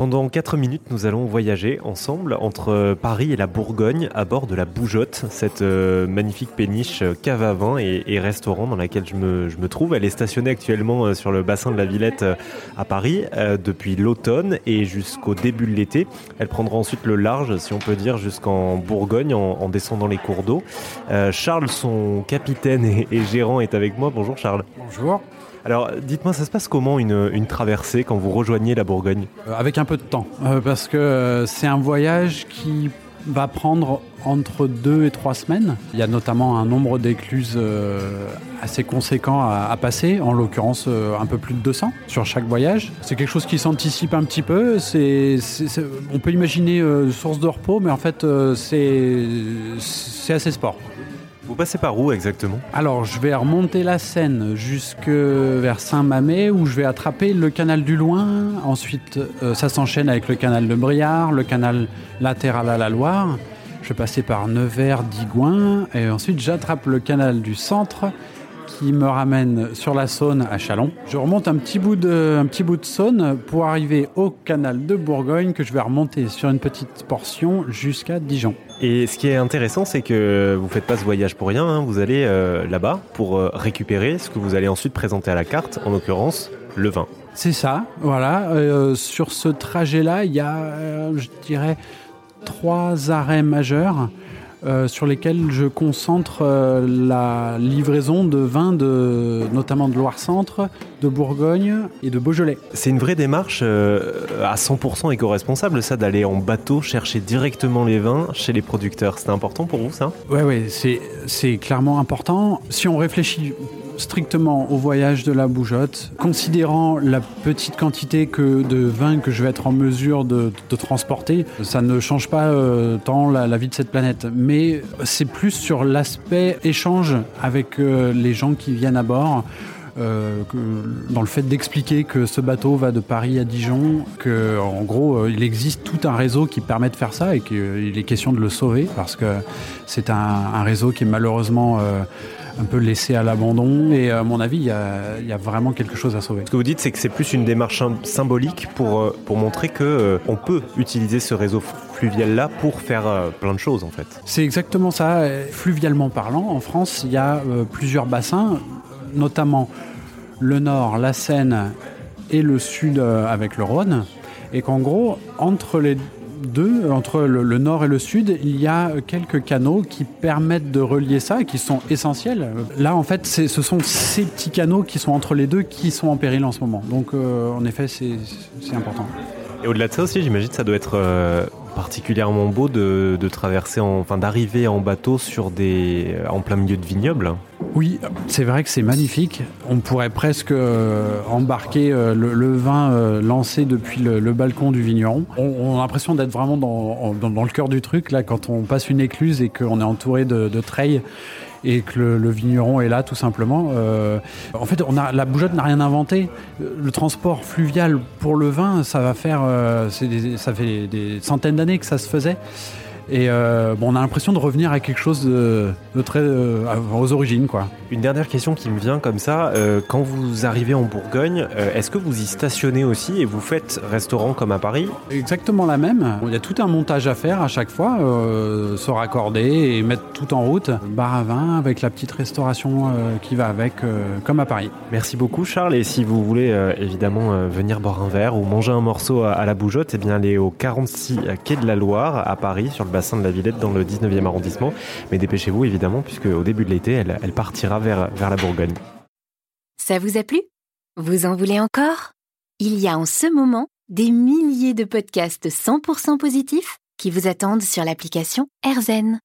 Pendant 4 minutes, nous allons voyager ensemble entre Paris et la Bourgogne à bord de la Boujotte, cette euh, magnifique péniche euh, cave à vin et, restaurant dans laquelle je me, trouve. Elle est stationnée actuellement euh, sur le bassin de la Villette à Paris depuis l'automne et jusqu'au début de l'été. Elle prendra ensuite le large, si on peut dire, jusqu'en Bourgogne en, descendant les cours d'eau. Charles, son capitaine et, et gérant, est avec moi. Bonjour Charles. Bonjour. Alors, dites-moi, ça se passe comment une, traversée quand vous rejoignez la Bourgogne? Euh, Avec un peu de temps, euh, parce que euh, c'est un voyage qui va prendre entre deux et trois semaines. Il y a notamment un nombre d'écluses assez conséquent à, passer, en l'occurrence un peu plus de 200 sur chaque voyage. C'est quelque chose qui s'anticipe un petit peu. on peut imaginer source de repos, mais en fait c'est assez sport. Vous passez par où exactement? Alors, je vais remonter la Seine jusque vers Saint-Mamet où je vais attraper le canal du Loing. Ensuite, euh, ça s'enchaîne avec le canal de Briard, le canal latéral à la Loire. Je vais passer par Nevers, Digoin et ensuite j'attrape le canal du Centre qui me ramène sur la Saône à Chalon. Je remonte un petit bout de, un petit bout de Saône pour arriver au canal de Bourgogne que je vais remonter sur une petite portion jusqu'à Dijon. Et ce qui est intéressant, c'est que vous ne faites pas ce voyage pour rien. Hein. Vous allez euh, là-bas pour euh, récupérer ce que vous allez ensuite présenter à la carte, en l'occurrence le vin. C'est ça, voilà. Euh, sur ce trajet-là, il y a, je dirais, trois arrêts majeurs. Euh, sur lesquels je concentre euh, la livraison de vins, de, notamment de Loire-Centre, de Bourgogne et de Beaujolais. C'est une vraie démarche euh, à 100% éco-responsable, ça, d'aller en bateau chercher directement les vins chez les producteurs. C'est important pour vous, ça? Oui, ouais, c'est clairement important. Si on réfléchit strictement au voyage de la bougeotte, considérant la petite quantité de vin que je vais être en mesure de, transporter, ça ne change pas euh, tant la, vie de cette planète. Mais c'est plus sur l'aspect échange avec euh, les gens qui viennent à bord. Euh, dans le fait d'expliquer que ce bateau va de Paris à Dijon, que en gros il existe tout un réseau qui permet de faire ça et qu'il est question de le sauver parce que c'est un, un, réseau qui est malheureusement un peu laissé à l'abandon. Et à mon avis, il y a, vraiment quelque chose à sauver. Ce que vous dites, c'est que c'est plus une démarche symbolique pour, euh, pour montrer qu'on euh, on peut utiliser ce réseau fluvial-là pour faire euh, plein de choses, en fait. C'est exactement ça. Fluvialement parlant, en France, il y a plusieurs bassins, notamment le nord, la Seine et le sud avec le Rhône. Et qu'en gros, entre les deux, entre le, nord et le sud, il y a quelques canaux qui permettent de relier ça, qui sont essentiels. Là, en fait, ce sont ces petits canaux qui sont entre les deux qui sont en péril en ce moment. Donc, euh, en effet, c'est important. Et au-delà de ça aussi, j'imagine ça doit être euh, particulièrement beau de, traverser, enfin d'arriver en bateau sur des, en plein milieu de vignobles. Oui, c'est vrai que c'est magnifique. On pourrait presque euh, embarquer euh, le, vin euh, lancé depuis le, balcon du vigneron. On, a l'impression d'être vraiment dans, le cœur du truc, là, quand on passe une écluse et qu'on est entouré de, de treilles et que le, vigneron est là tout simplement. en fait, on a, la bougeotte n'a rien inventé. Le transport fluvial pour le vin, ça va faire, ça fait des centaines d'années que ça se faisait. Et euh, bon, on a l'impression de revenir à quelque chose de, très euh, aux origines, quoi. Une dernière question qui me vient comme ça euh, quand vous arrivez en Bourgogne, est-ce que vous y stationnez aussi et vous faites restaurant comme à Paris? Exactement la même. Il y a tout un montage à faire à chaque fois, se raccorder et mettre tout en route. Bar à vin avec la petite restauration qui va avec, comme à Paris. Merci beaucoup, Charles. Et si vous voulez évidemment venir boire un verre ou manger un morceau à, la Bougeotte, eh bien allez au 46 quai de la Loire à Paris sur bassin de la Villette dans le 19e arrondissement. Mais dépêchez-vous évidemment, puisque au début de l'été, elle, partira vers, vers la Bourgogne. Ça vous a plu? Vous en voulez encore? Il y a en ce moment des milliers de podcasts 100% positifs qui vous attendent sur l'application AirZen.